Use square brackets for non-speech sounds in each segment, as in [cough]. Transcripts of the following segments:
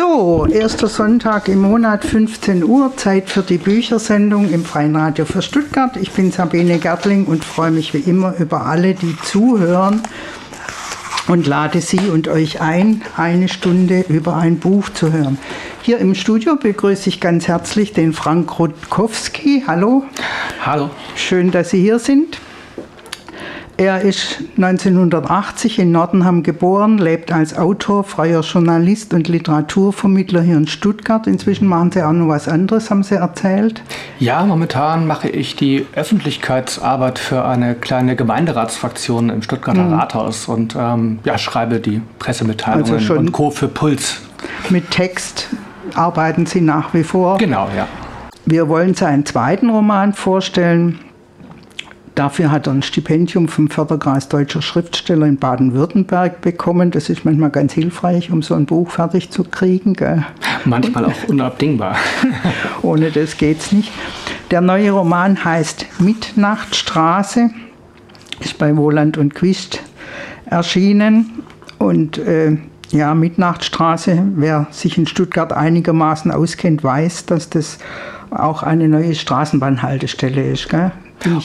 So, erster Sonntag im Monat, 15 Uhr, Zeit für die Büchersendung im Freien Radio für Stuttgart. Ich bin Sabine Gertling und freue mich wie immer über alle, die zuhören und lade Sie und euch ein, eine Stunde über ein Buch zu hören. Hier im Studio begrüße ich ganz herzlich den Frank Rutkowski. Hallo. Hallo. Schön, dass Sie hier sind. Er ist 1980 in Nordenham geboren, lebt als Autor, freier Journalist und Literaturvermittler hier in Stuttgart. Inzwischen machen Sie auch noch was anderes, haben Sie erzählt? Ja, momentan mache ich die Öffentlichkeitsarbeit für eine kleine Gemeinderatsfraktion im Stuttgarter mhm. Rathaus und ähm, ja, schreibe die Pressemitteilungen also und Co. für Puls. Mit Text arbeiten Sie nach wie vor? Genau, ja. Wir wollen seinen zweiten Roman vorstellen. Dafür hat er ein Stipendium vom Förderkreis Deutscher Schriftsteller in Baden-Württemberg bekommen. Das ist manchmal ganz hilfreich, um so ein Buch fertig zu kriegen. Gell? Manchmal auch [laughs] unabdingbar. Ohne das geht's nicht. Der neue Roman heißt Mitnachtstraße, ist bei Wohland und Quist erschienen. Und äh, ja, Mitnachtstraße, wer sich in Stuttgart einigermaßen auskennt, weiß, dass das auch eine neue Straßenbahnhaltestelle ist. Gell?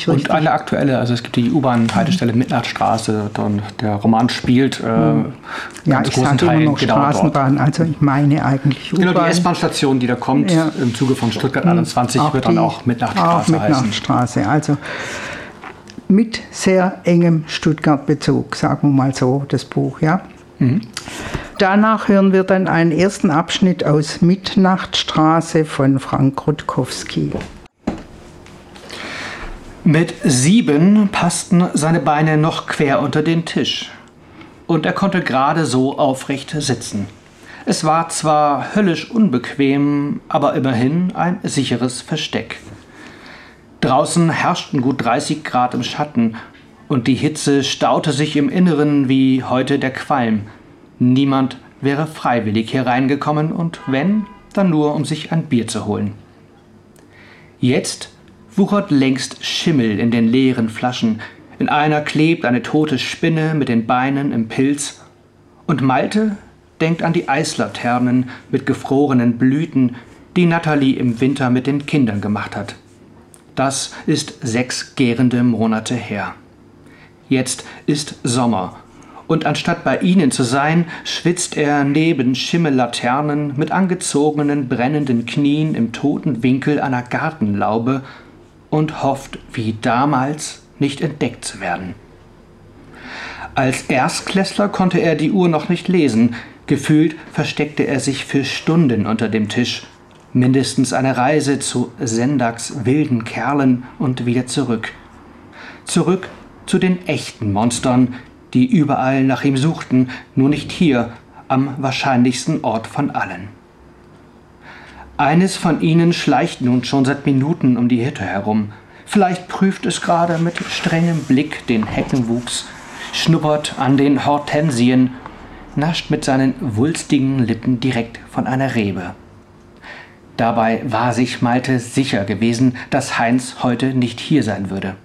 Und eine aktuelle, also es gibt die U-Bahn-Haltestelle mhm. Mitnachtstraße, und der Roman spielt äh, mhm. Ja, ich sage immer noch genau Straßenbahn, dort. also ich meine eigentlich U-Bahn. Genau, die S-Bahn-Station, die da kommt, ja. im Zuge von Stuttgart 21, mhm. auch wird dann auch Mitnachtstraße auch Mitnachtstraße, heißen. also mit sehr engem Stuttgart-Bezug, sagen wir mal so, das Buch, ja. Mhm. Danach hören wir dann einen ersten Abschnitt aus Mitnachtstraße von Frank Rutkowski. Mit sieben passten seine Beine noch quer unter den Tisch. Und er konnte gerade so aufrecht sitzen. Es war zwar höllisch unbequem, aber immerhin ein sicheres Versteck. Draußen herrschten gut 30 Grad im Schatten und die Hitze staute sich im Inneren wie heute der Qualm. Niemand wäre freiwillig hier reingekommen und wenn, dann nur, um sich ein Bier zu holen. Jetzt wuchert längst Schimmel in den leeren Flaschen, in einer klebt eine tote Spinne mit den Beinen im Pilz, und Malte denkt an die Eislaternen mit gefrorenen Blüten, die Natalie im Winter mit den Kindern gemacht hat. Das ist sechs gärende Monate her. Jetzt ist Sommer, und anstatt bei ihnen zu sein, schwitzt er neben Schimmellaternen mit angezogenen brennenden Knien im toten Winkel einer Gartenlaube und hofft, wie damals, nicht entdeckt zu werden. Als Erstklässler konnte er die Uhr noch nicht lesen, gefühlt versteckte er sich für Stunden unter dem Tisch, mindestens eine Reise zu Sendaks wilden Kerlen und wieder zurück. Zurück zu den echten Monstern, die überall nach ihm suchten, nur nicht hier, am wahrscheinlichsten Ort von allen. Eines von ihnen schleicht nun schon seit Minuten um die Hütte herum. Vielleicht prüft es gerade mit strengem Blick den Heckenwuchs, schnuppert an den Hortensien, nascht mit seinen wulstigen Lippen direkt von einer Rebe. Dabei war sich Malte sicher gewesen, dass Heinz heute nicht hier sein würde.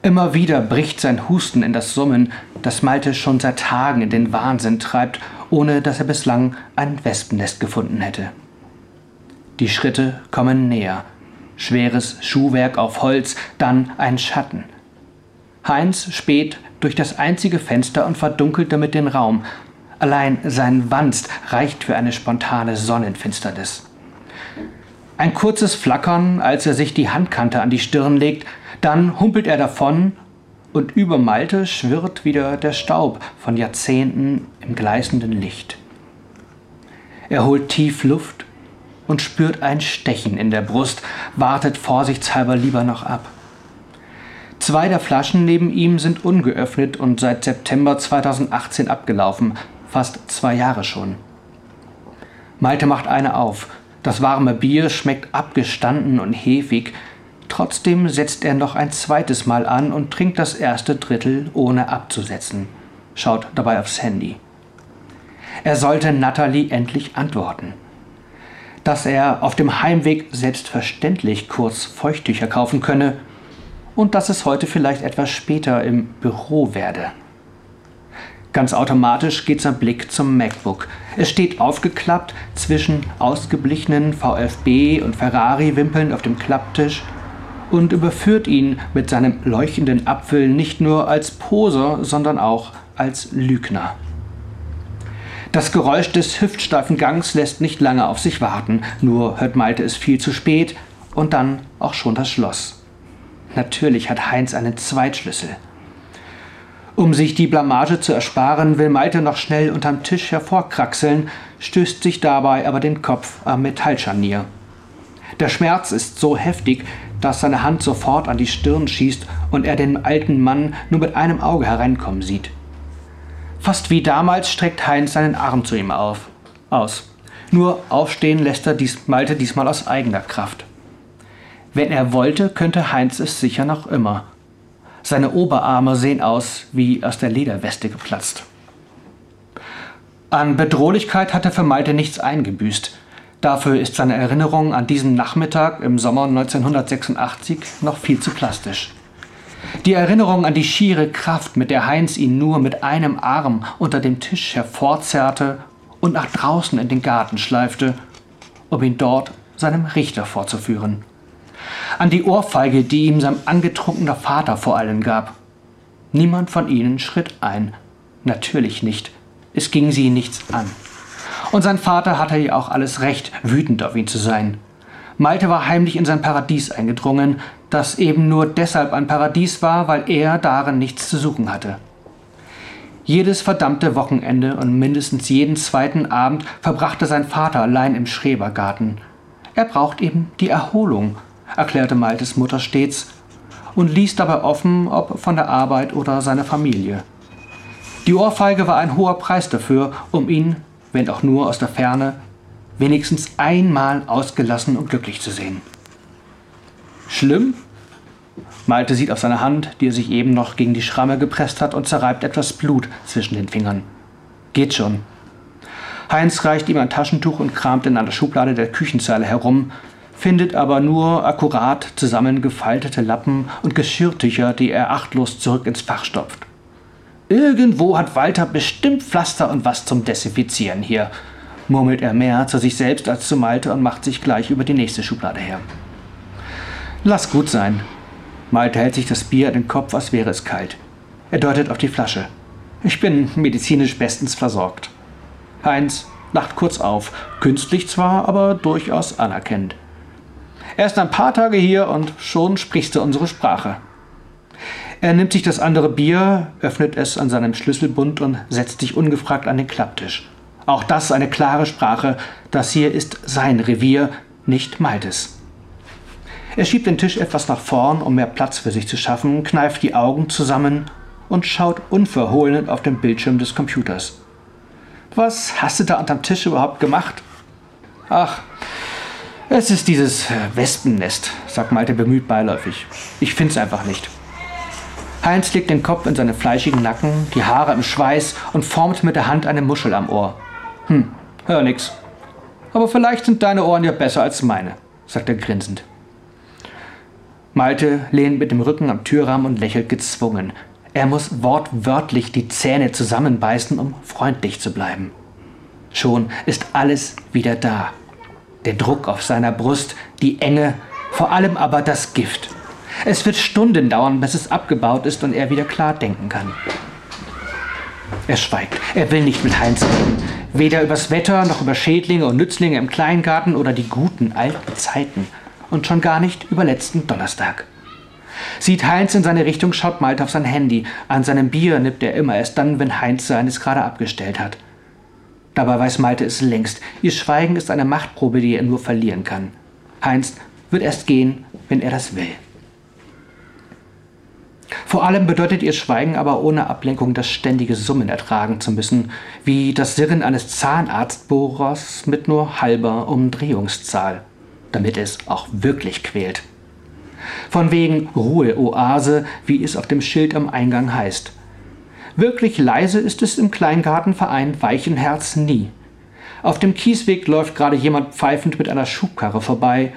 Immer wieder bricht sein Husten in das Summen, das Malte schon seit Tagen in den Wahnsinn treibt, ohne dass er bislang ein Wespennest gefunden hätte. Die Schritte kommen näher. Schweres Schuhwerk auf Holz, dann ein Schatten. Heinz späht durch das einzige Fenster und verdunkelt damit den Raum. Allein sein Wanst reicht für eine spontane Sonnenfinsternis. Ein kurzes Flackern, als er sich die Handkante an die Stirn legt, dann humpelt er davon und über Malte schwirrt wieder der Staub von Jahrzehnten im gleißenden Licht. Er holt tief Luft und spürt ein Stechen in der Brust, wartet vorsichtshalber lieber noch ab. Zwei der Flaschen neben ihm sind ungeöffnet und seit September 2018 abgelaufen, fast zwei Jahre schon. Malte macht eine auf. Das warme Bier schmeckt abgestanden und hefig. Trotzdem setzt er noch ein zweites Mal an und trinkt das erste Drittel ohne abzusetzen. Schaut dabei aufs Handy. Er sollte Natalie endlich antworten dass er auf dem Heimweg selbstverständlich kurz Feuchttücher kaufen könne und dass es heute vielleicht etwas später im Büro werde. Ganz automatisch geht sein Blick zum MacBook. Es steht aufgeklappt zwischen ausgeblichenen VfB und Ferrari-Wimpeln auf dem Klapptisch und überführt ihn mit seinem leuchtenden Apfel nicht nur als Poser, sondern auch als Lügner. Das Geräusch des hüftsteifen Gangs lässt nicht lange auf sich warten, nur hört Malte es viel zu spät und dann auch schon das Schloss. Natürlich hat Heinz einen Zweitschlüssel. Um sich die Blamage zu ersparen, will Malte noch schnell unterm Tisch hervorkraxeln, stößt sich dabei aber den Kopf am Metallscharnier. Der Schmerz ist so heftig, dass seine Hand sofort an die Stirn schießt und er den alten Mann nur mit einem Auge hereinkommen sieht. Fast wie damals streckt Heinz seinen Arm zu ihm auf, aus. Nur aufstehen lässt er dies, Malte diesmal aus eigener Kraft. Wenn er wollte, könnte Heinz es sicher noch immer. Seine Oberarme sehen aus wie aus der Lederweste geplatzt. An Bedrohlichkeit hat er für Malte nichts eingebüßt. Dafür ist seine Erinnerung an diesen Nachmittag im Sommer 1986 noch viel zu plastisch. Die Erinnerung an die schiere Kraft, mit der Heinz ihn nur mit einem Arm unter dem Tisch hervorzerrte und nach draußen in den Garten schleifte, um ihn dort seinem Richter vorzuführen. An die Ohrfeige, die ihm sein angetrunkener Vater vor allen gab. Niemand von ihnen schritt ein. Natürlich nicht. Es ging sie nichts an. Und sein Vater hatte ja auch alles Recht, wütend auf ihn zu sein. Malte war heimlich in sein Paradies eingedrungen, das eben nur deshalb ein Paradies war, weil er darin nichts zu suchen hatte. Jedes verdammte Wochenende und mindestens jeden zweiten Abend verbrachte sein Vater allein im Schrebergarten. Er braucht eben die Erholung, erklärte Maltes Mutter stets und ließ dabei offen, ob von der Arbeit oder seiner Familie. Die Ohrfeige war ein hoher Preis dafür, um ihn, wenn auch nur aus der Ferne, wenigstens einmal ausgelassen und glücklich zu sehen. Schlimm? Malte sieht auf seine Hand, die er sich eben noch gegen die Schramme gepresst hat und zerreibt etwas Blut zwischen den Fingern. Geht schon. Heinz reicht ihm ein Taschentuch und kramt in einer Schublade der Küchenzeile herum, findet aber nur akkurat zusammengefaltete Lappen und Geschirrtücher, die er achtlos zurück ins Fach stopft. Irgendwo hat Walter bestimmt Pflaster und was zum Desinfizieren hier, murmelt er mehr zu sich selbst als zu Malte und macht sich gleich über die nächste Schublade her. Lass gut sein. Malte hält sich das Bier an den Kopf, als wäre es kalt. Er deutet auf die Flasche. Ich bin medizinisch bestens versorgt. Heinz lacht kurz auf, künstlich zwar, aber durchaus anerkennend. Erst ein paar Tage hier und schon sprichst du unsere Sprache. Er nimmt sich das andere Bier, öffnet es an seinem Schlüsselbund und setzt sich ungefragt an den Klapptisch. Auch das eine klare Sprache. Das hier ist sein Revier, nicht Maltes. Er schiebt den Tisch etwas nach vorn, um mehr Platz für sich zu schaffen, kneift die Augen zusammen und schaut unverhohlen auf den Bildschirm des Computers. Was hast du da unterm Tisch überhaupt gemacht? Ach, es ist dieses Wespennest, sagt Malte bemüht beiläufig. Ich find's einfach nicht. Heinz legt den Kopf in seinen fleischigen Nacken, die Haare im Schweiß und formt mit der Hand eine Muschel am Ohr. Hm, hör nix. Aber vielleicht sind deine Ohren ja besser als meine, sagt er grinsend. Malte lehnt mit dem Rücken am Türrahmen und lächelt gezwungen. Er muss wortwörtlich die Zähne zusammenbeißen, um freundlich zu bleiben. Schon ist alles wieder da. Der Druck auf seiner Brust, die Enge, vor allem aber das Gift. Es wird Stunden dauern, bis es abgebaut ist und er wieder klar denken kann. Er schweigt. Er will nicht mit Heinz reden. Weder übers Wetter noch über Schädlinge und Nützlinge im Kleingarten oder die guten alten Zeiten und schon gar nicht über letzten Donnerstag. Sieht Heinz in seine Richtung, schaut Malte auf sein Handy. An seinem Bier nippt er immer erst dann, wenn Heinz seines gerade abgestellt hat. Dabei weiß Malte es längst. Ihr Schweigen ist eine Machtprobe, die er nur verlieren kann. Heinz wird erst gehen, wenn er das will. Vor allem bedeutet ihr Schweigen aber ohne Ablenkung das ständige Summen ertragen zu müssen, wie das Sirren eines Zahnarztbohrers mit nur halber Umdrehungszahl damit es auch wirklich quält. Von wegen Ruheoase, wie es auf dem Schild am Eingang heißt. Wirklich leise ist es im Kleingartenverein Weichenherz nie. Auf dem Kiesweg läuft gerade jemand pfeifend mit einer Schubkarre vorbei.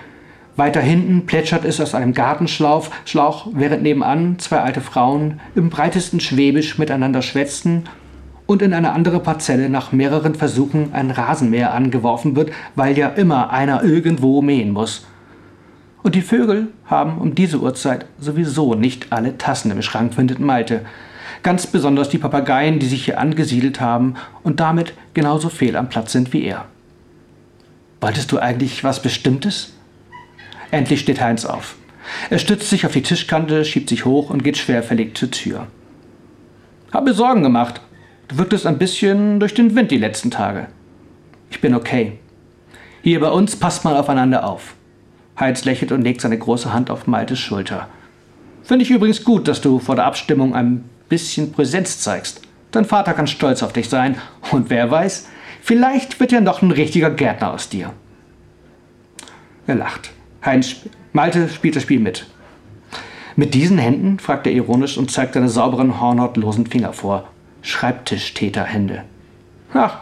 Weiter hinten plätschert es aus einem Gartenschlauch, Schlauch, während nebenan zwei alte Frauen im breitesten Schwäbisch miteinander schwätzen und in eine andere Parzelle nach mehreren Versuchen ein Rasenmäher angeworfen wird, weil ja immer einer irgendwo mähen muss. Und die Vögel haben um diese Uhrzeit sowieso nicht alle Tassen im Schrank, findet Malte. Ganz besonders die Papageien, die sich hier angesiedelt haben und damit genauso fehl am Platz sind wie er. Wolltest du eigentlich was Bestimmtes? Endlich steht Heinz auf. Er stützt sich auf die Tischkante, schiebt sich hoch und geht schwerfällig zur Tür. Hab mir Sorgen gemacht. Du wirktest ein bisschen durch den Wind die letzten Tage. Ich bin okay. Hier bei uns passt man aufeinander auf. Heinz lächelt und legt seine große Hand auf Maltes Schulter. Finde ich übrigens gut, dass du vor der Abstimmung ein bisschen Präsenz zeigst. Dein Vater kann stolz auf dich sein und wer weiß, vielleicht wird ja noch ein richtiger Gärtner aus dir. Er lacht. Heinz, Malte spielt das Spiel mit. Mit diesen Händen? fragt er ironisch und zeigt seine sauberen, hornhautlosen Finger vor. Schreibtischtäterhände. Ach,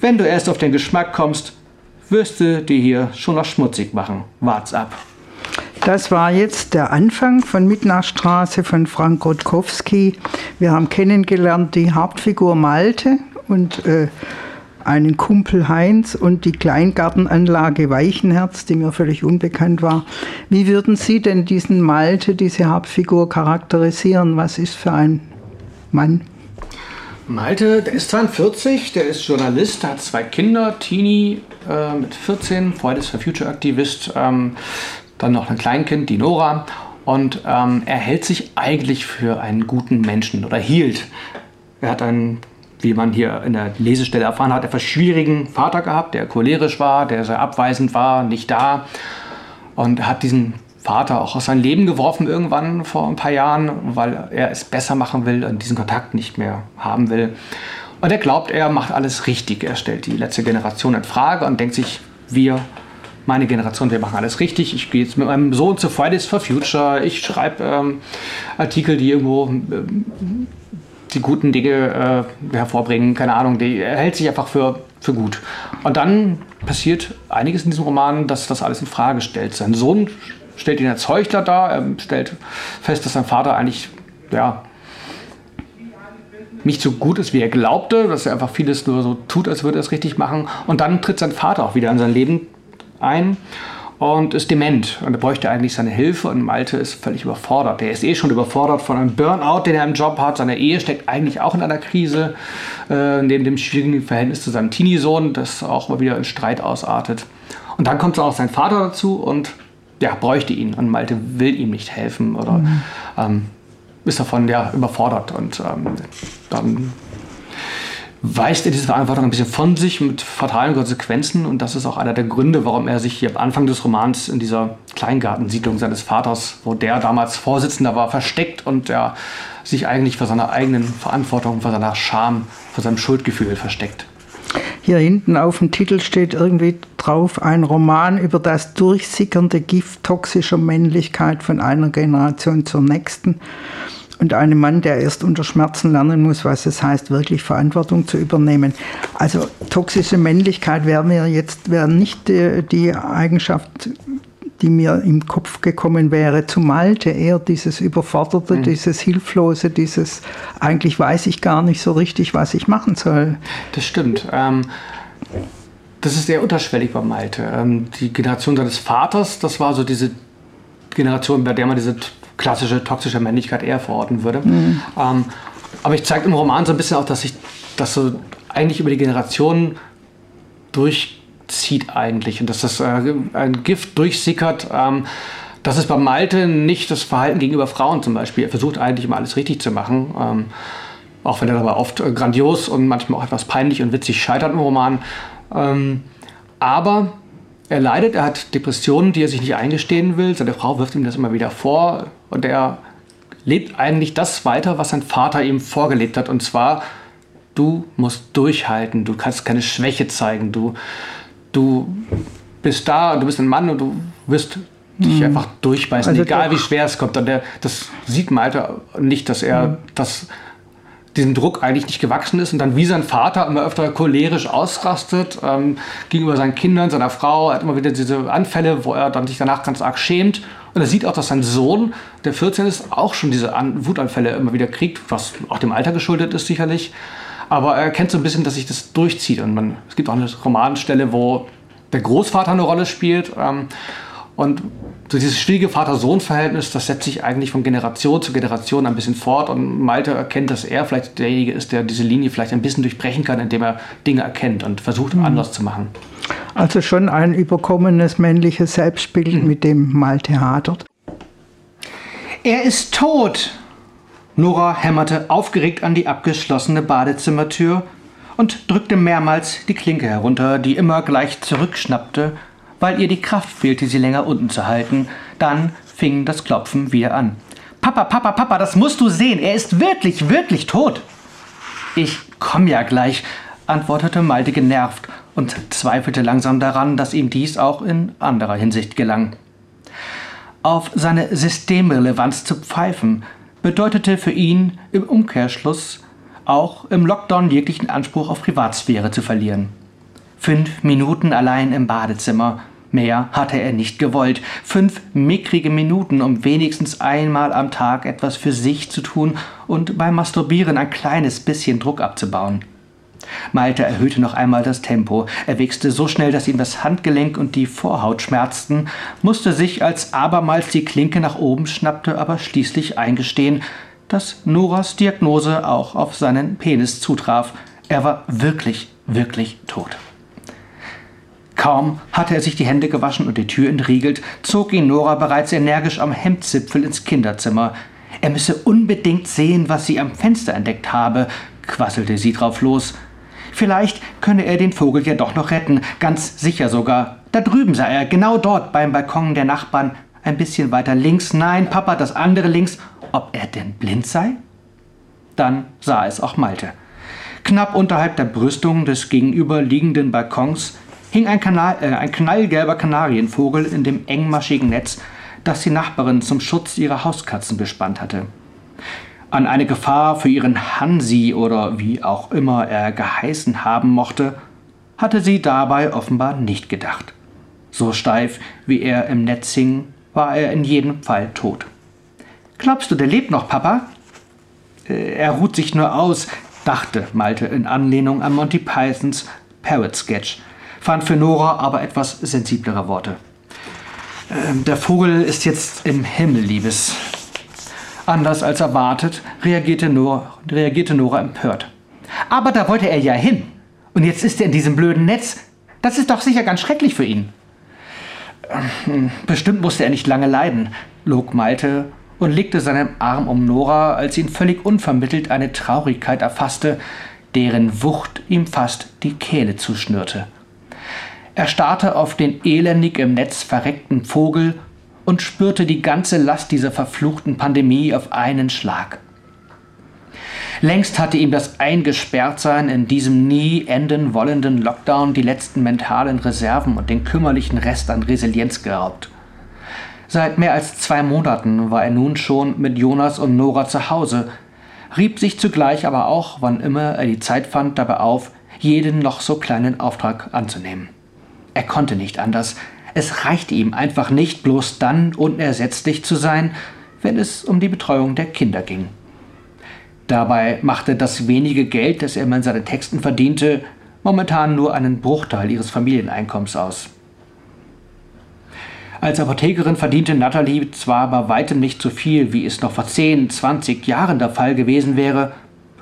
wenn du erst auf den Geschmack kommst, wirst du dir hier schon noch schmutzig machen. Wart's ab. Das war jetzt der Anfang von Mitnachstraße von Frank Rutkowski. Wir haben kennengelernt die Hauptfigur Malte und äh, einen Kumpel Heinz und die Kleingartenanlage Weichenherz, die mir völlig unbekannt war. Wie würden Sie denn diesen Malte, diese Hauptfigur charakterisieren? Was ist für ein Mann? Malte, der ist 42, der ist Journalist, hat zwei Kinder, Tini äh, mit 14, Fridays for Future Aktivist, ähm, dann noch ein Kleinkind, die Nora. Und ähm, er hält sich eigentlich für einen guten Menschen oder hielt. Er hat einen wie man hier in der Lesestelle erfahren hat, etwas schwierigen Vater gehabt, der cholerisch war, der sehr abweisend war, nicht da. Und hat diesen Vater auch aus seinem Leben geworfen irgendwann vor ein paar Jahren, weil er es besser machen will und diesen Kontakt nicht mehr haben will. Und er glaubt, er macht alles richtig. Er stellt die letzte Generation in Frage und denkt sich, wir, meine Generation, wir machen alles richtig. Ich gehe jetzt mit meinem Sohn zu Fridays for Future. Ich schreibe ähm, Artikel, die irgendwo ähm, die guten Dinge äh, hervorbringen, keine Ahnung, die, er hält sich einfach für, für gut. Und dann passiert einiges in diesem Roman, dass das alles in Frage stellt. Sein Sohn stellt ihn als Heuchler dar, er stellt fest, dass sein Vater eigentlich, ja, nicht so gut ist, wie er glaubte, dass er einfach vieles nur so tut, als würde er es richtig machen. Und dann tritt sein Vater auch wieder in sein Leben ein und ist dement und er bräuchte eigentlich seine Hilfe und Malte ist völlig überfordert. Er ist eh schon überfordert von einem Burnout, den er im Job hat. Seine Ehe steckt eigentlich auch in einer Krise, äh, neben dem schwierigen Verhältnis zu seinem Teenie-Sohn, das auch mal wieder in Streit ausartet. Und dann kommt auch sein Vater dazu und ja, bräuchte ihn und Malte will ihm nicht helfen oder mhm. ähm, ist davon ja überfordert und ähm, dann weist er diese Verantwortung ein bisschen von sich mit fatalen Konsequenzen. Und das ist auch einer der Gründe, warum er sich hier am Anfang des Romans in dieser Kleingartensiedlung seines Vaters, wo der damals Vorsitzender war, versteckt und er sich eigentlich vor seiner eigenen Verantwortung, vor seiner Scham, vor seinem Schuldgefühl versteckt. Hier hinten auf dem Titel steht irgendwie drauf ein Roman über das durchsickernde Gift toxischer Männlichkeit von einer Generation zur nächsten und einem Mann, der erst unter Schmerzen lernen muss, was es heißt, wirklich Verantwortung zu übernehmen. Also toxische Männlichkeit wäre mir jetzt wäre nicht die, die Eigenschaft, die mir im Kopf gekommen wäre zu Malte, eher dieses Überforderte, mhm. dieses Hilflose, dieses eigentlich weiß ich gar nicht so richtig, was ich machen soll. Das stimmt. Ähm das ist sehr unterschwellig bei Malte. Ähm, die Generation seines Vaters, das war so diese Generation, bei der man diese klassische toxische Männlichkeit eher verorten würde. Mhm. Ähm, aber ich zeige im Roman so ein bisschen auch, dass sich das so eigentlich über die Generationen durchzieht eigentlich und dass das äh, ein Gift durchsickert. Ähm, das ist bei Malte nicht das Verhalten gegenüber Frauen zum Beispiel. Er versucht eigentlich immer alles richtig zu machen. Ähm, auch wenn er dabei oft äh, grandios und manchmal auch etwas peinlich und witzig scheitert im Roman. Ähm, aber er leidet, er hat Depressionen, die er sich nicht eingestehen will. Seine Frau wirft ihm das immer wieder vor und er lebt eigentlich das weiter, was sein Vater ihm vorgelebt hat. Und zwar, du musst durchhalten, du kannst keine Schwäche zeigen, du, du bist da, du bist ein Mann und du wirst dich mhm. einfach durchbeißen, also egal wie schwer es kommt. Und der, das sieht Malte nicht, dass er mhm. das diesem Druck eigentlich nicht gewachsen ist und dann wie sein Vater immer öfter cholerisch ausrastet ähm, gegenüber seinen Kindern, seiner Frau. Er hat immer wieder diese Anfälle, wo er dann sich danach ganz arg schämt. Und er sieht auch, dass sein Sohn, der 14 ist, auch schon diese An Wutanfälle immer wieder kriegt, was auch dem Alter geschuldet ist sicherlich. Aber er erkennt so ein bisschen, dass sich das durchzieht. Und man, es gibt auch eine Romanstelle, wo der Großvater eine Rolle spielt. Ähm, und so dieses schwierige Vater-Sohn-Verhältnis, das setzt sich eigentlich von Generation zu Generation ein bisschen fort. Und Malte erkennt, dass er vielleicht derjenige ist, der diese Linie vielleicht ein bisschen durchbrechen kann, indem er Dinge erkennt und versucht, mhm. anders zu machen. Also schon ein überkommenes männliches Selbstbild, mhm. mit dem Malte hadert. Er ist tot! Nora hämmerte aufgeregt an die abgeschlossene Badezimmertür und drückte mehrmals die Klinke herunter, die immer gleich zurückschnappte weil ihr die Kraft fehlte, sie länger unten zu halten. Dann fing das Klopfen wieder an. Papa, Papa, Papa, das musst du sehen. Er ist wirklich, wirklich tot. Ich komm ja gleich, antwortete Malte genervt und zweifelte langsam daran, dass ihm dies auch in anderer Hinsicht gelang. Auf seine Systemrelevanz zu pfeifen, bedeutete für ihn im Umkehrschluss auch im Lockdown jeglichen Anspruch auf Privatsphäre zu verlieren. Fünf Minuten allein im Badezimmer Mehr hatte er nicht gewollt. Fünf mickrige Minuten, um wenigstens einmal am Tag etwas für sich zu tun und beim Masturbieren ein kleines bisschen Druck abzubauen. Malte erhöhte noch einmal das Tempo. Er wichste so schnell, dass ihm das Handgelenk und die Vorhaut schmerzten, musste sich, als abermals die Klinke nach oben schnappte, aber schließlich eingestehen, dass Noras Diagnose auch auf seinen Penis zutraf. Er war wirklich, wirklich tot. Kaum hatte er sich die Hände gewaschen und die Tür entriegelt, zog ihn Nora bereits energisch am Hemdzipfel ins Kinderzimmer. Er müsse unbedingt sehen, was sie am Fenster entdeckt habe, quasselte sie drauf los. Vielleicht könne er den Vogel ja doch noch retten, ganz sicher sogar. Da drüben sah er, genau dort beim Balkon der Nachbarn, ein bisschen weiter links. Nein, Papa, das andere links. Ob er denn blind sei? Dann sah es auch Malte. Knapp unterhalb der Brüstung des gegenüberliegenden Balkons hing ein, Kanal, äh, ein knallgelber Kanarienvogel in dem engmaschigen Netz, das die Nachbarin zum Schutz ihrer Hauskatzen bespannt hatte. An eine Gefahr für ihren Hansi oder wie auch immer er geheißen haben mochte, hatte sie dabei offenbar nicht gedacht. So steif wie er im Netz hing, war er in jedem Fall tot. Glaubst du, der lebt noch, Papa? Äh, er ruht sich nur aus, dachte Malte in Anlehnung an Monty Pythons Parrot Sketch, fand für Nora aber etwas sensiblere Worte. Ähm, der Vogel ist jetzt im Himmel, Liebes. Anders als erwartet reagierte Nora, reagierte Nora empört. Aber da wollte er ja hin. Und jetzt ist er in diesem blöden Netz. Das ist doch sicher ganz schrecklich für ihn. Bestimmt musste er nicht lange leiden, log Malte und legte seinen Arm um Nora, als ihn völlig unvermittelt eine Traurigkeit erfasste, deren Wucht ihm fast die Kehle zuschnürte. Er starrte auf den elendig im Netz verreckten Vogel und spürte die ganze Last dieser verfluchten Pandemie auf einen Schlag. Längst hatte ihm das Eingesperrtsein in diesem nie enden wollenden Lockdown die letzten mentalen Reserven und den kümmerlichen Rest an Resilienz geraubt. Seit mehr als zwei Monaten war er nun schon mit Jonas und Nora zu Hause, rieb sich zugleich aber auch, wann immer er die Zeit fand, dabei auf, jeden noch so kleinen Auftrag anzunehmen. Er konnte nicht anders. Es reichte ihm einfach nicht, bloß dann unersetzlich zu sein, wenn es um die Betreuung der Kinder ging. Dabei machte das wenige Geld, das er in seinen Texten verdiente, momentan nur einen Bruchteil ihres Familieneinkommens aus. Als Apothekerin verdiente Natalie zwar bei weitem nicht so viel, wie es noch vor 10, 20 Jahren der Fall gewesen wäre,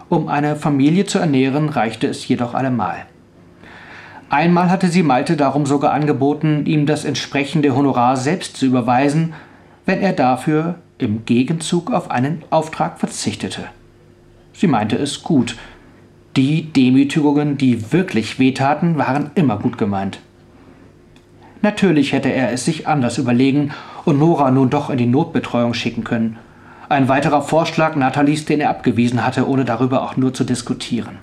um eine Familie zu ernähren, reichte es jedoch allemal. Einmal hatte sie Malte darum sogar angeboten, ihm das entsprechende Honorar selbst zu überweisen, wenn er dafür im Gegenzug auf einen Auftrag verzichtete. Sie meinte es gut. Die Demütigungen, die wirklich wehtaten, waren immer gut gemeint. Natürlich hätte er es sich anders überlegen und Nora nun doch in die Notbetreuung schicken können. Ein weiterer Vorschlag Nathalies, den er abgewiesen hatte, ohne darüber auch nur zu diskutieren.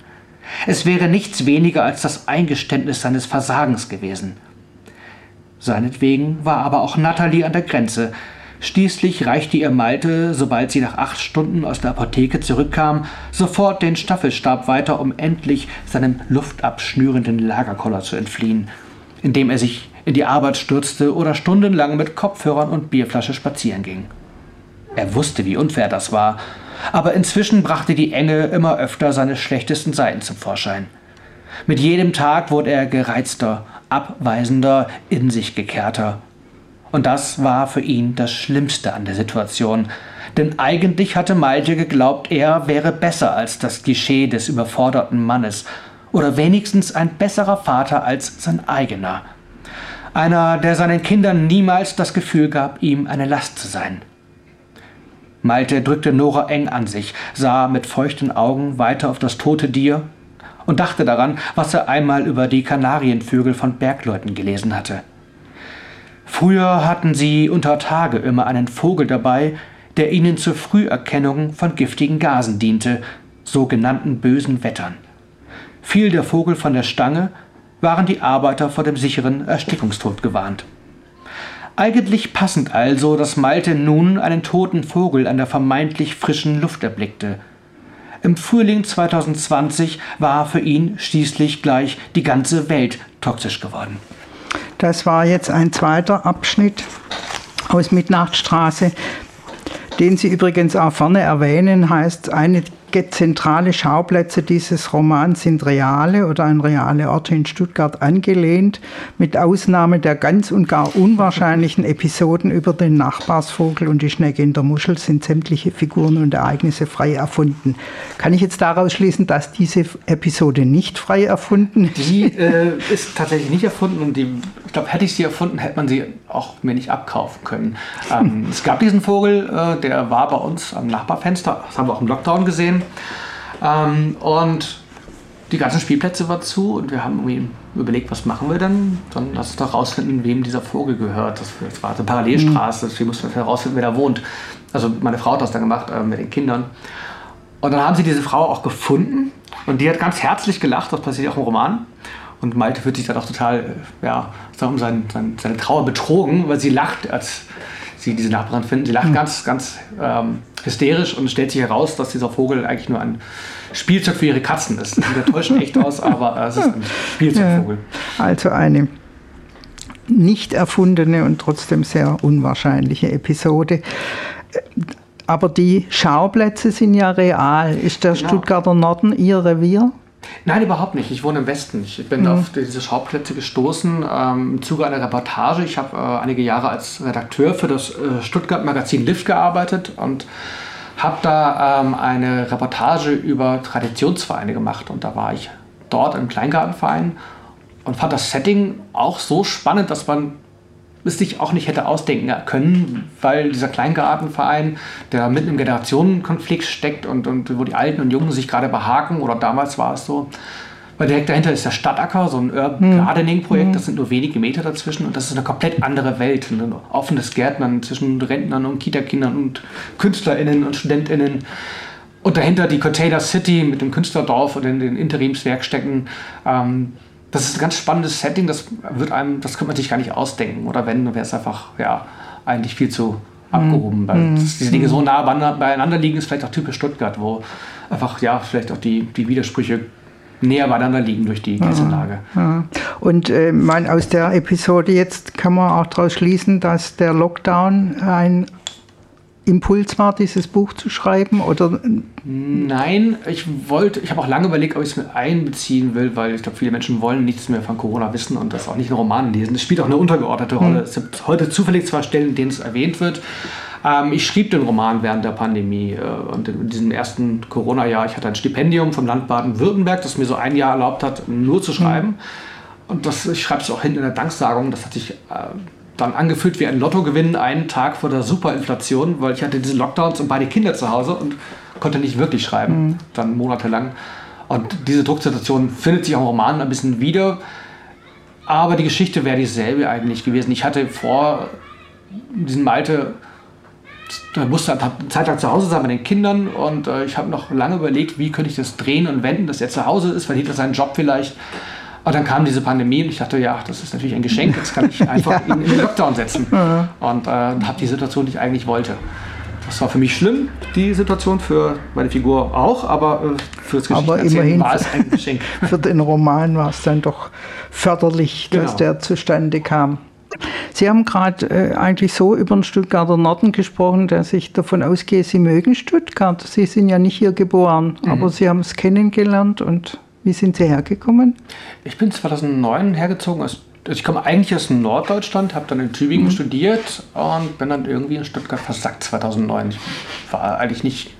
Es wäre nichts weniger als das Eingeständnis seines Versagens gewesen. Seinetwegen war aber auch Natalie an der Grenze. Schließlich reichte ihr Malte, sobald sie nach acht Stunden aus der Apotheke zurückkam, sofort den Staffelstab weiter, um endlich seinem luftabschnürenden Lagerkoller zu entfliehen, indem er sich in die Arbeit stürzte oder stundenlang mit Kopfhörern und Bierflasche spazieren ging. Er wusste, wie unfair das war, Aber inzwischen brachte die Enge immer öfter seine schlechtesten Seiten zum Vorschein. Mit jedem Tag wurde er gereizter, abweisender, in sich gekehrter. Und das war für ihn das Schlimmste an der Situation. Denn eigentlich hatte Malte geglaubt, er wäre besser als das Klischee des überforderten Mannes oder wenigstens ein besserer Vater als sein eigener. Einer, der seinen Kindern niemals das Gefühl gab, ihm eine Last zu sein. Malte drückte Nora eng an sich, sah mit feuchten Augen weiter auf das tote Tier und dachte daran, was er einmal über die Kanarienvögel von Bergleuten gelesen hatte. Früher hatten sie unter Tage immer einen Vogel dabei, der ihnen zur Früherkennung von giftigen Gasen diente, sogenannten bösen Wettern. Fiel der Vogel von der Stange, waren die Arbeiter vor dem sicheren Erstickungstod gewarnt. Eigentlich passend also, dass Malte nun einen toten Vogel an der vermeintlich frischen Luft erblickte. Im Frühling 2020 war für ihn schließlich gleich die ganze Welt toxisch geworden. Das war jetzt ein zweiter Abschnitt aus Mitternachtstraße, den Sie übrigens auch vorne erwähnen, heißt eine zentrale Schauplätze dieses Romans sind reale oder an reale Orte in Stuttgart angelehnt, mit Ausnahme der ganz und gar unwahrscheinlichen Episoden über den Nachbarsvogel und die Schnecke in der Muschel sind sämtliche Figuren und Ereignisse frei erfunden. Kann ich jetzt daraus schließen, dass diese Episode nicht frei erfunden ist? Die äh, ist tatsächlich nicht erfunden und die, ich glaube, hätte ich sie erfunden, hätte man sie auch mir nicht abkaufen können. Ähm, es gab diesen Vogel, äh, der war bei uns am Nachbarfenster, das haben wir auch im Lockdown gesehen. Ähm, und die ganzen Spielplätze waren zu und wir haben irgendwie überlegt, was machen wir denn? Dann lass uns doch rausfinden, wem dieser Vogel gehört. Das, das war eine Parallelstraße, mhm. deswegen mussten wir herausfinden, wer da wohnt. Also meine Frau hat das dann gemacht äh, mit den Kindern. Und dann haben sie diese Frau auch gefunden und die hat ganz herzlich gelacht, das passiert auch im Roman. Und Malte fühlt sich dann auch total, äh, ja, um sein, sein, seine Trauer betrogen, weil sie lacht, als sie diese Nachbarin finden. Sie lacht mhm. ganz, ganz ähm, hysterisch und stellt sich heraus, dass dieser Vogel eigentlich nur ein Spielzeug für ihre Katzen ist. Der täuscht echt aus, aber äh, es ist ein Spielzeugvogel. Also eine nicht erfundene und trotzdem sehr unwahrscheinliche Episode. Aber die Schauplätze sind ja real. Ist der genau. Stuttgarter Norden Ihr Revier? Nein, überhaupt nicht. Ich wohne im Westen. Ich bin mhm. auf diese Schauplätze gestoßen ähm, im Zuge einer Reportage. Ich habe äh, einige Jahre als Redakteur für das äh, Stuttgart-Magazin Lift gearbeitet und habe da ähm, eine Reportage über Traditionsvereine gemacht. Und da war ich dort im Kleingartenverein und fand das Setting auch so spannend, dass man es sich auch nicht hätte ausdenken können, weil dieser Kleingartenverein, der mitten im Generationenkonflikt steckt und, und wo die Alten und Jungen sich gerade behaken, oder damals war es so, weil direkt dahinter ist der Stadtacker, so ein Urban hm. Gardening-Projekt, das hm. sind nur wenige Meter dazwischen und das ist eine komplett andere Welt. Ein offenes Gärtnern zwischen Rentnern und Kitakindern und KünstlerInnen und StudentInnen. Und dahinter die Container City mit dem Künstlerdorf und den, den Interimswerkstätten. Ähm, das ist ein ganz spannendes Setting, das wird einem, das könnte man sich gar nicht ausdenken. Oder wenn, wäre es einfach, ja, eigentlich viel zu abgehoben. Mhm. Weil mm. diese Dinge so nah beieinander liegen, ist vielleicht auch typisch Stuttgart, wo einfach, ja, vielleicht auch die, die Widersprüche näher beieinander liegen durch die Gästelage. Ja, Und äh, mein, aus der Episode jetzt kann man auch daraus schließen, dass der Lockdown ein Impuls war, dieses Buch zu schreiben? Oder? Nein, ich wollte, ich habe auch lange überlegt, ob ich es mit einbeziehen will, weil ich glaube, viele Menschen wollen nichts mehr von Corona wissen und das auch nicht in Romanen lesen. Es spielt auch eine untergeordnete Rolle. Hm. Es gibt heute zufällig zwei Stellen, in denen es erwähnt wird. Ähm, ich schrieb den Roman während der Pandemie äh, und in diesem ersten Corona-Jahr, ich hatte ein Stipendium vom Land Baden-Württemberg, das mir so ein Jahr erlaubt hat, nur zu schreiben. Hm. Und das, ich schreibe es auch hinten in der Danksagung, das hat sich äh, dann angefühlt wie ein Lottogewinn einen Tag vor der Superinflation, weil ich hatte diese Lockdowns und beide Kinder zu Hause und konnte nicht wirklich schreiben, mhm. dann monatelang. Und diese Drucksituation findet sich auch im Roman ein bisschen wieder. Aber die Geschichte wäre dieselbe eigentlich gewesen. Ich hatte vor diesem Malte, da musste eine Zeit lang zu Hause sein mit den Kindern und äh, ich habe noch lange überlegt, wie könnte ich das drehen und wenden, dass er zu Hause ist, weil hinter seinen Job vielleicht und dann kam diese Pandemie und ich dachte, ja, das ist natürlich ein Geschenk, jetzt kann ich [laughs] einfach ja. ihn in den Lockdown setzen. Und äh, habe die Situation, die ich eigentlich wollte. Das war für mich schlimm, die Situation, für meine Figur auch, aber äh, für das aber immerhin war es ein Geschenk. [laughs] Für den Roman war es dann doch förderlich, dass genau. der zustande kam. Sie haben gerade äh, eigentlich so über den Stuttgarter Norden gesprochen, dass ich davon ausgehe, Sie mögen Stuttgart. Sie sind ja nicht hier geboren, mhm. aber Sie haben es kennengelernt und wie sind Sie hergekommen? Ich bin 2009 hergezogen aus also ich komme eigentlich aus Norddeutschland, habe dann in Tübingen mhm. studiert und bin dann irgendwie in Stuttgart versackt 2009. Ich war eigentlich nicht,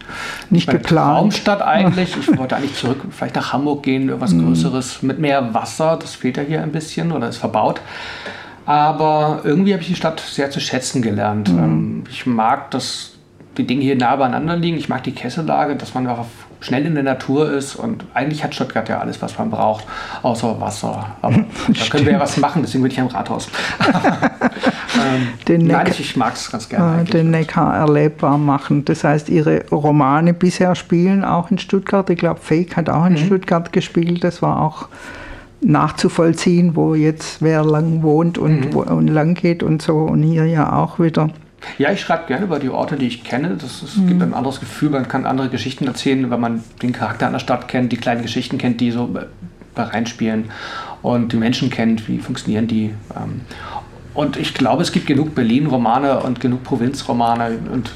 nicht geplant. Traumstadt eigentlich. [laughs] Ich wollte eigentlich zurück, vielleicht nach Hamburg gehen, irgendwas mhm. Größeres mit mehr Wasser. Das fehlt ja hier ein bisschen oder ist verbaut. Aber irgendwie habe ich die Stadt sehr zu schätzen gelernt. Mhm. Ähm, ich mag, dass die Dinge hier nah beieinander liegen. Ich mag die Kessellage, dass man auf schnell in der Natur ist und eigentlich hat Stuttgart ja alles, was man braucht, außer Wasser. Aber [laughs] da können wir ja was machen, deswegen bin ich am Rathaus. [laughs] ähm, den nein, ich, ich mag es ganz gerne. Äh, den Neckar erlebbar machen. Das heißt, Ihre Romane bisher spielen auch in Stuttgart. Ich glaube, Fake hat auch in mhm. Stuttgart gespielt. Das war auch nachzuvollziehen, wo jetzt wer lang wohnt und, mhm. wo, und lang geht und so. Und hier ja auch wieder. Ja, ich schreibe gerne über die Orte, die ich kenne. Das, das mhm. gibt ein anderes Gefühl. Man kann andere Geschichten erzählen, wenn man den Charakter einer Stadt kennt, die kleinen Geschichten kennt, die so da reinspielen und die Menschen kennt, wie funktionieren die. Ähm. Und ich glaube, es gibt genug Berlin-Romane und genug Provinzromane und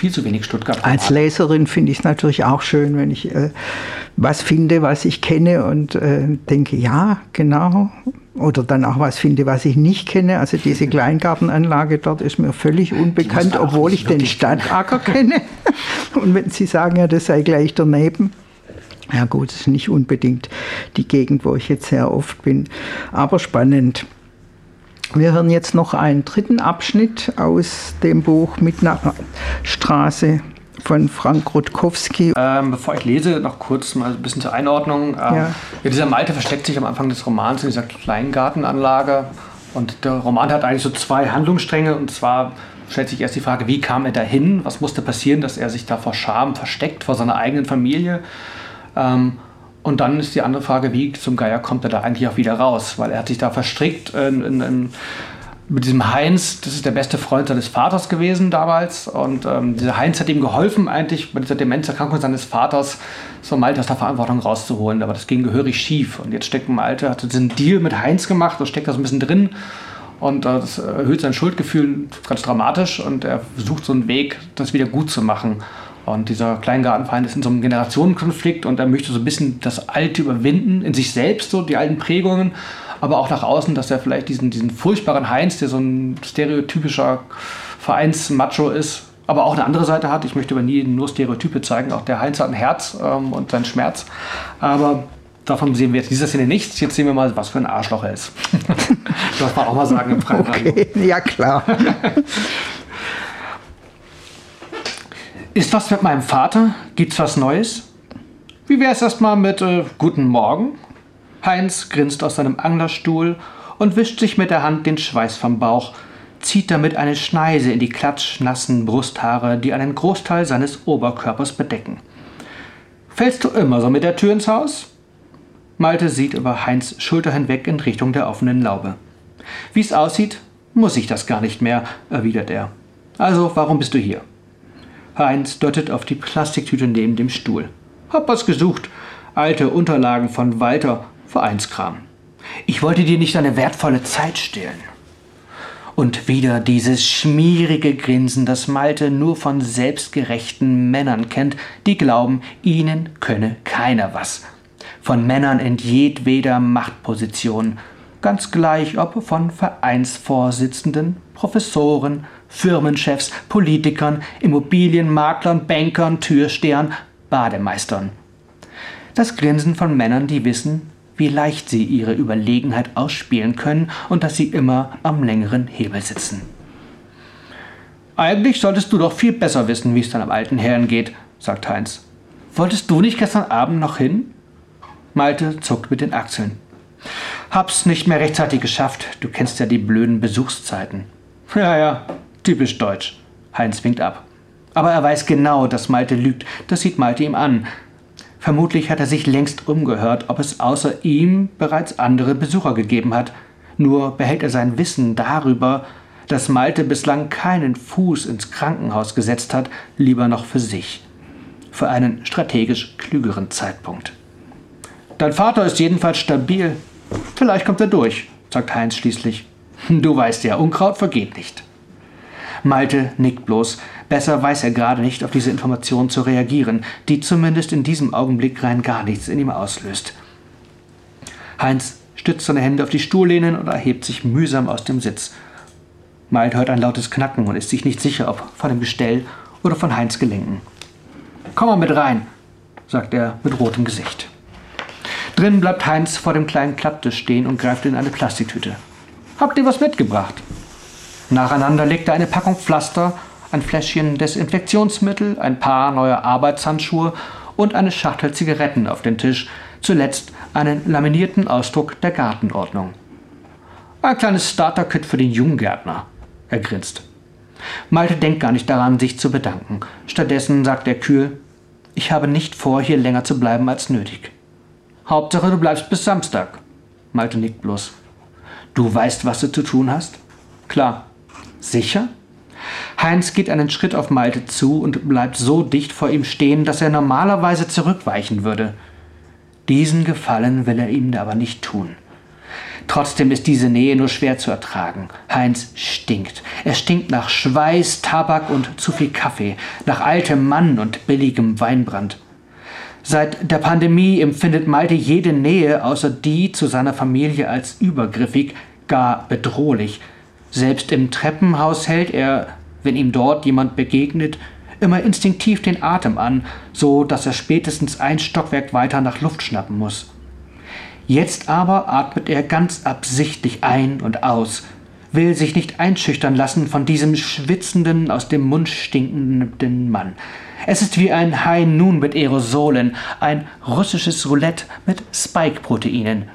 viel zu wenig Stuttgart. Als Leserin finde ich es natürlich auch schön, wenn ich äh, was finde, was ich kenne und äh, denke, ja, genau, oder dann auch was finde, was ich nicht kenne. Also diese Kleingartenanlage dort ist mir völlig unbekannt, obwohl ich den Stadtacker [laughs] kenne. Und wenn Sie sagen, ja, das sei gleich daneben. Ja gut, das ist nicht unbedingt die Gegend, wo ich jetzt sehr oft bin, aber spannend. Wir hören jetzt noch einen dritten Abschnitt aus dem Buch Straße von Frank Rutkowski. Ähm, bevor ich lese, noch kurz mal ein bisschen zur Einordnung. Ähm, ja. ja. dieser Malte versteckt sich am Anfang des Romans in dieser Kleingartenanlage. Und der Roman hat eigentlich so zwei Handlungsstränge. Und zwar stellt sich erst die Frage, wie kam er dahin? Was musste passieren, dass er sich da vor Scham versteckt, vor seiner eigenen Familie? Ähm, und dann ist die andere Frage, wie zum Geier kommt er da eigentlich auch wieder raus? Weil er hat sich da verstrickt in, in, in mit diesem Heinz, das ist der beste Freund seines Vaters gewesen damals. Und ähm, dieser Heinz hat ihm geholfen, eigentlich bei dieser Demenzerkrankung seines Vaters so Malte aus der Verantwortung rauszuholen. Aber das ging gehörig schief. Und jetzt steckt Malte, hat diesen Deal mit Heinz gemacht und steckt da so ein bisschen drin. Und äh, das erhöht sein Schuldgefühl ganz dramatisch. Und er sucht so einen Weg, das wieder gut zu machen. Und dieser Kleingartenverein ist in so einem Generationenkonflikt und er möchte so ein bisschen das Alte überwinden, in sich selbst, so die alten Prägungen aber auch nach außen, dass er vielleicht diesen, diesen furchtbaren Heinz, der so ein stereotypischer Vereinsmacho ist, aber auch eine andere Seite hat. Ich möchte aber nie nur Stereotype zeigen. Auch der Heinz hat ein Herz ähm, und seinen Schmerz. Aber davon sehen wir jetzt in dieser Szene nichts. Jetzt sehen wir mal, was für ein Arschloch er ist. [laughs] das man auch mal sagen im Freien okay, Ja, klar. [laughs] ist was mit meinem Vater? Gibt's was Neues? Wie wäre es erstmal mit äh, Guten Morgen? Heinz grinst aus seinem Anglerstuhl und wischt sich mit der Hand den Schweiß vom Bauch, zieht damit eine Schneise in die klatschnassen Brusthaare, die einen Großteil seines Oberkörpers bedecken. Fällst du immer so mit der Tür ins Haus? Malte sieht über Heinz Schulter hinweg in Richtung der offenen Laube. Wie's aussieht, muss ich das gar nicht mehr, erwidert er. Also, warum bist du hier? Heinz deutet auf die Plastiktüte neben dem Stuhl. Hab was gesucht. Alte Unterlagen von Walter Vereinskram. Ich wollte dir nicht deine wertvolle Zeit stehlen. Und wieder dieses schmierige Grinsen, das Malte nur von selbstgerechten Männern kennt, die glauben, ihnen könne keiner was. Von Männern in jedweder Machtposition, ganz gleich ob von Vereinsvorsitzenden, Professoren, Firmenchefs, Politikern, Immobilienmaklern, Bankern, Türstehern, Bademeistern. Das Grinsen von Männern, die wissen, wie leicht sie ihre Überlegenheit ausspielen können und dass sie immer am längeren Hebel sitzen. Eigentlich solltest du doch viel besser wissen, wie es deinem alten Herrn geht, sagt Heinz. Wolltest du nicht gestern Abend noch hin? Malte zuckt mit den Achseln. Hab's nicht mehr rechtzeitig geschafft. Du kennst ja die blöden Besuchszeiten. Ja, ja, typisch deutsch. Heinz winkt ab. Aber er weiß genau, dass Malte lügt. Das sieht Malte ihm an. Vermutlich hat er sich längst umgehört, ob es außer ihm bereits andere Besucher gegeben hat. Nur behält er sein Wissen darüber, dass Malte bislang keinen Fuß ins Krankenhaus gesetzt hat, lieber noch für sich. Für einen strategisch klügeren Zeitpunkt. Dein Vater ist jedenfalls stabil. Vielleicht kommt er durch, sagt Heinz schließlich. Du weißt ja, Unkraut vergeht nicht. Malte nickt bloß. Besser weiß er gerade nicht, auf diese Information zu reagieren, die zumindest in diesem Augenblick rein gar nichts in ihm auslöst. Heinz stützt seine Hände auf die Stuhllehnen und erhebt sich mühsam aus dem Sitz. Malte hört ein lautes Knacken und ist sich nicht sicher, ob von dem Gestell oder von Heinz Gelenken. Komm mal mit rein, sagt er mit rotem Gesicht. Drin bleibt Heinz vor dem kleinen Klapptisch stehen und greift in eine Plastiktüte. Habt ihr was mitgebracht? Nacheinander legt er eine Packung Pflaster, ein Fläschchen Desinfektionsmittel, ein paar neue Arbeitshandschuhe und eine Schachtel Zigaretten auf den Tisch, zuletzt einen laminierten Ausdruck der Gartenordnung. Ein kleines Starter-Kit für den Junggärtner. Er grinst. Malte denkt gar nicht daran, sich zu bedanken. Stattdessen sagt er kühl, ich habe nicht vor, hier länger zu bleiben als nötig. Hauptsache, du bleibst bis Samstag. Malte nickt bloß. Du weißt, was du zu tun hast? Klar. Sicher? Heinz geht einen Schritt auf Malte zu und bleibt so dicht vor ihm stehen, dass er normalerweise zurückweichen würde. Diesen Gefallen will er ihm aber nicht tun. Trotzdem ist diese Nähe nur schwer zu ertragen. Heinz stinkt. Er stinkt nach Schweiß, Tabak und zu viel Kaffee, nach altem Mann und billigem Weinbrand. Seit der Pandemie empfindet Malte jede Nähe außer die zu seiner Familie als übergriffig, gar bedrohlich. Selbst im Treppenhaus hält er, wenn ihm dort jemand begegnet, immer instinktiv den Atem an, so dass er spätestens ein Stockwerk weiter nach Luft schnappen muss. Jetzt aber atmet er ganz absichtlich ein und aus, will sich nicht einschüchtern lassen von diesem schwitzenden, aus dem Mund stinkenden Mann. Es ist wie ein High Noon mit Aerosolen, ein russisches Roulette mit Spike-Proteinen.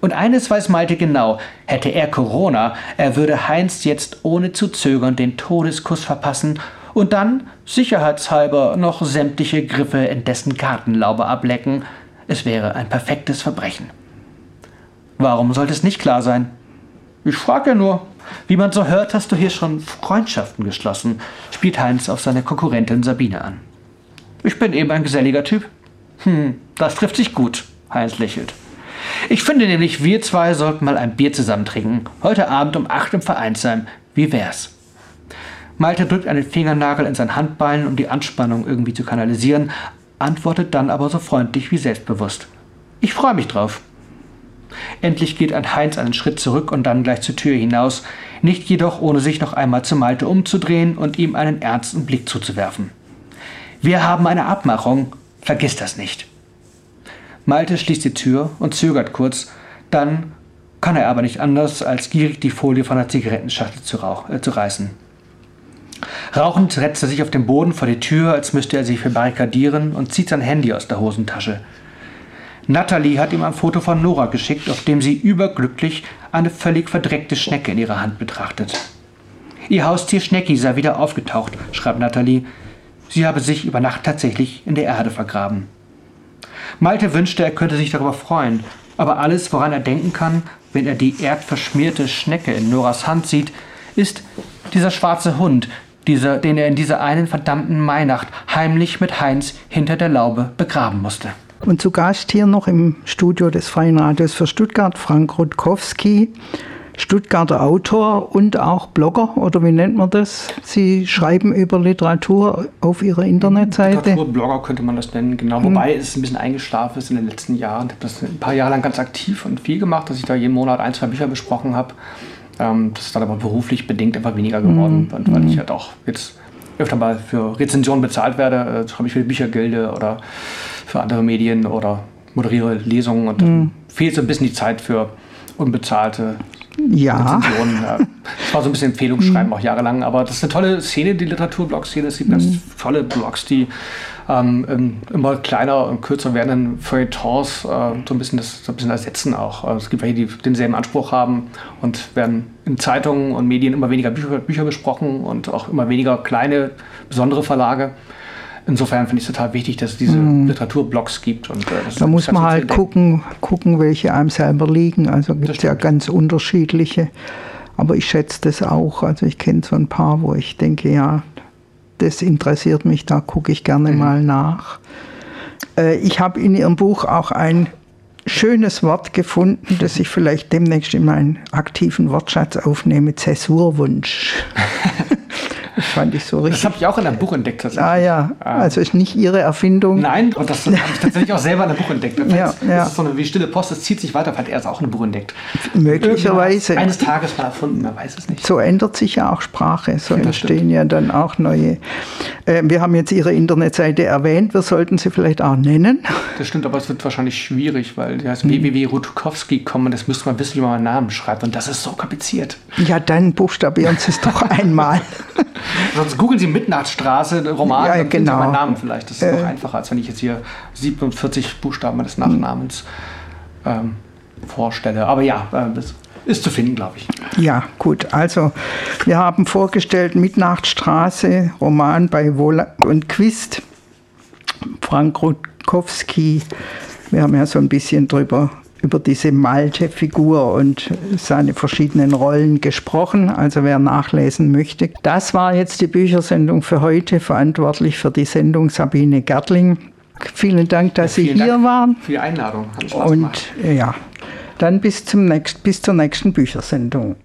Und eines weiß Malte genau, hätte er Corona, er würde Heinz jetzt ohne zu zögern den Todeskuss verpassen und dann, sicherheitshalber, noch sämtliche Griffe in dessen Gartenlaube ablecken. Es wäre ein perfektes Verbrechen. Warum sollte es nicht klar sein? Ich frage ja nur. Wie man so hört, hast du hier schon Freundschaften geschlossen, spielt Heinz auf seine Konkurrentin Sabine an. Ich bin eben ein geselliger Typ. Hm, das trifft sich gut, Heinz lächelt. Ich finde nämlich, wir zwei sollten mal ein Bier zusammen trinken. Heute Abend um acht im Vereinsheim. Wie wär's? Malte drückt einen Fingernagel in sein Handballen, um die Anspannung irgendwie zu kanalisieren, antwortet dann aber so freundlich wie selbstbewusst. Ich freue mich drauf. Endlich geht ein Heinz einen Schritt zurück und dann gleich zur Tür hinaus, nicht jedoch ohne sich noch einmal zu Malte umzudrehen und ihm einen ernsten Blick zuzuwerfen. Wir haben eine Abmachung, vergiss das nicht. Malte schließt die Tür und zögert kurz, dann kann er aber nicht anders, als gierig die Folie von der Zigarettenschachtel zu, rauch, äh, zu reißen. Rauchend setzt er sich auf den Boden vor die Tür, als müsste er sich verbarrikadieren und zieht sein Handy aus der Hosentasche. Natalie hat ihm ein Foto von Nora geschickt, auf dem sie überglücklich eine völlig verdreckte Schnecke in ihrer Hand betrachtet. Ihr Haustier Schnecki sei wieder aufgetaucht, schreibt Natalie. Sie habe sich über Nacht tatsächlich in der Erde vergraben. Malte wünschte, er könnte sich darüber freuen, aber alles, woran er denken kann, wenn er die erdverschmierte Schnecke in Noras Hand sieht, ist dieser schwarze Hund, dieser, den er in dieser einen verdammten Mainacht heimlich mit Heinz hinter der Laube begraben musste. Und zu Gast hier noch im Studio des Freien Radios für Stuttgart Frank Rutkowski, Stuttgarter Autor und auch Blogger, oder wie nennt man das? Sie schreiben über Literatur auf Ihrer Internetseite. Literaturblogger könnte man das nennen, genau. Hm. Wobei es ein bisschen eingeschlafen ist in den letzten Jahren. Ich habe das ein paar Jahre lang ganz aktiv und viel gemacht, dass ich da jeden Monat ein, zwei Bücher besprochen habe. Ähm, das ist dann aber beruflich bedingt einfach weniger geworden, mhm. weil ich hm. halt auch jetzt öfter mal für Rezensionen bezahlt werde, äh, schreibe ich für die Büchergilde oder für andere Medien oder moderiere Lesungen und mhm. fehlt so ein bisschen die Zeit für unbezahlte ja. Das war so ein bisschen Empfehlungsschreiben mhm. auch jahrelang, aber das ist eine tolle Szene, die Literaturblog-Szene. Es gibt mhm. ganz tolle Blogs, die ähm, immer kleiner und kürzer werdenden Feuilletons äh, so, ein bisschen das, so ein bisschen ersetzen auch. Also es gibt welche, die denselben Anspruch haben und werden in Zeitungen und Medien immer weniger Bücher, Bücher besprochen und auch immer weniger kleine, besondere Verlage. Insofern finde ich es total wichtig, dass es diese mm. Literaturblogs gibt. Und, äh, da muss man halt gucken, gucken, welche einem selber liegen. Also gibt es ja ganz unterschiedliche. Aber ich schätze das auch. Also ich kenne so ein paar, wo ich denke, ja, das interessiert mich, da gucke ich gerne mhm. mal nach. Äh, ich habe in Ihrem Buch auch ein schönes Wort gefunden, das ich vielleicht demnächst in meinen aktiven Wortschatz aufnehme, Zäsurwunsch. [laughs] [laughs] Das fand ich so richtig. Das habe ich auch in einem Buch entdeckt. Tatsächlich. Ah ja, also ist nicht Ihre Erfindung. Nein, und das habe ich tatsächlich auch selber in einem Buch entdeckt. Ja, das ja. ist so eine wie stille Post, das zieht sich weiter, hat er es auch in einem Buch entdeckt. Möglicherweise. Irgendwann Eines Tages mal erfunden, man weiß es nicht. So ändert sich ja auch Sprache, so das entstehen ja dann auch neue. Äh, wir haben jetzt Ihre Internetseite erwähnt, wir sollten sie vielleicht auch nennen. Das stimmt, aber es wird wahrscheinlich schwierig, weil die heißt Hm. www.rutkowski.com das müsste man wissen, wie man einen Namen schreibt. Und das ist so kompliziert. Ja, dann buchstabieren Sie es doch einmal. [laughs] Sonst googeln Sie Midnachtstraße, Roman, Ja, finden Sie genau. meinen Namen vielleicht. Das ist noch einfacher, als wenn ich jetzt hier 47 Buchstaben meines Nachnamens ähm, vorstelle. Aber ja, äh, das ist zu finden, glaube ich. Ja, gut. Also, wir haben vorgestellt Midnachtstraße, Roman bei Wohler und Quist, Frank Rutkowski. Wir haben ja so ein bisschen drüber über diese Malte-Figur und seine verschiedenen Rollen gesprochen. Also wer nachlesen möchte. Das war jetzt die Büchersendung für heute. Verantwortlich für die Sendung Sabine Gertling. Vielen Dank, dass Sie Vielen hier Dank waren. Für die Einladung. Hat Spaß gemacht. Und ja, dann bis, zum nächst, bis zur nächsten Büchersendung.